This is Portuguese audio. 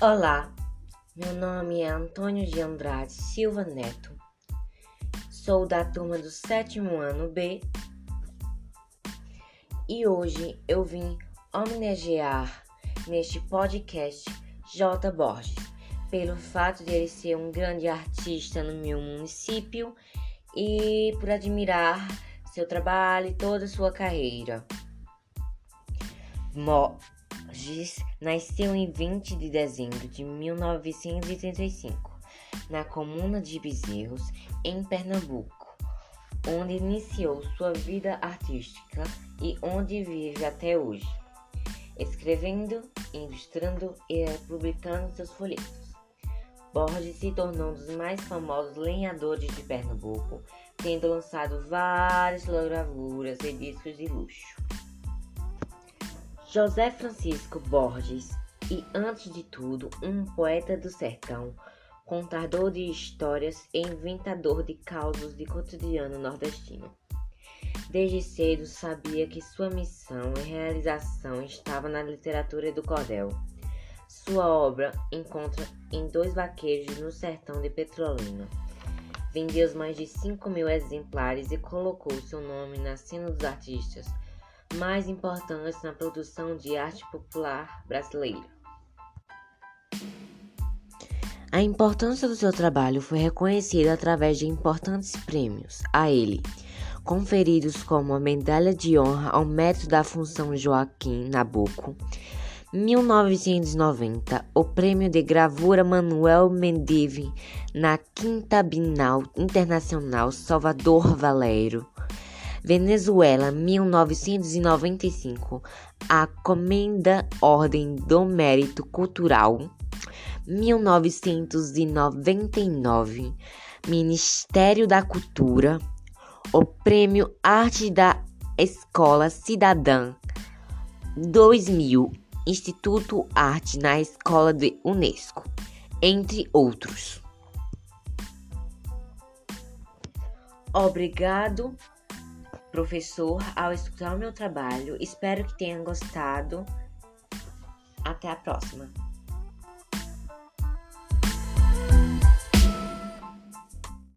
Olá, meu nome é Antônio de Andrade Silva Neto. Sou da turma do sétimo ano B e hoje eu vim homenagear neste podcast J. Borges pelo fato de ele ser um grande artista no meu município e por admirar seu trabalho e toda a sua carreira. Borges nasceu em 20 de dezembro de 1935, na comuna de Bezerros, em Pernambuco, onde iniciou sua vida artística e onde vive até hoje, escrevendo, ilustrando e publicando seus folhetos. Borges se tornou um dos mais famosos lenhadores de Pernambuco, tendo lançado várias gravuras e discos de luxo. José Francisco Borges e, antes de tudo, um poeta do sertão, contador de histórias e inventador de causos de cotidiano nordestino. Desde cedo sabia que sua missão e realização estava na literatura do cordel. Sua obra encontra em dois vaqueiros no sertão de Petrolina. Vendeu mais de 5 mil exemplares e colocou seu nome na cena dos artistas mais importantes na produção de arte popular brasileira. A importância do seu trabalho foi reconhecida através de importantes prêmios a ele, conferidos como a Medalha de Honra ao Mérito da Função Joaquim Nabuco, 1990, o Prêmio de Gravura Manuel Mendive na Quinta Bienal Internacional Salvador Valério, Venezuela, 1995. A Comenda Ordem do Mérito Cultural, 1999. Ministério da Cultura. O Prêmio Arte da Escola Cidadã, 2000. Instituto Arte na Escola de Unesco, entre outros. Obrigado professor ao escutar o meu trabalho. Espero que tenham gostado. Até a próxima.